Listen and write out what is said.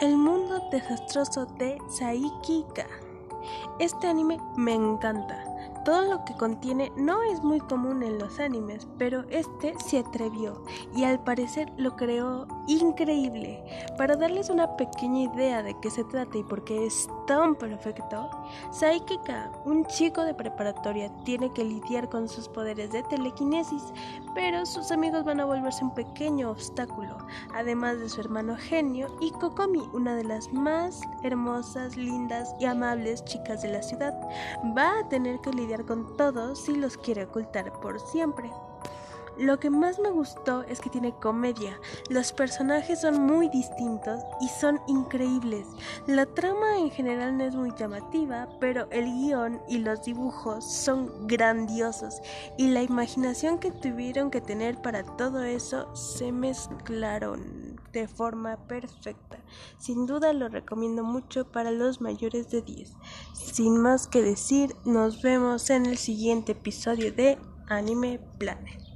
El mundo desastroso de Saikika. Este anime me encanta. Todo lo que contiene no es muy común en los animes, pero este se atrevió y al parecer lo creó increíble. Para darles una pequeña idea de qué se trata y por qué es tan perfecto, Saikika, un chico de preparatoria, tiene que lidiar con sus poderes de telequinesis, pero sus amigos van a volverse un pequeño obstáculo, además de su hermano genio y Kokomi, una de las más hermosas, lindas y amables chicas de la ciudad, va a tener que lidiar con todos si los quiere ocultar por siempre. Lo que más me gustó es que tiene comedia. Los personajes son muy distintos y son increíbles. La trama en general no es muy llamativa, pero el guion y los dibujos son grandiosos y la imaginación que tuvieron que tener para todo eso se mezclaron de forma perfecta. Sin duda lo recomiendo mucho para los mayores de 10. Sin más que decir, nos vemos en el siguiente episodio de Anime Planet.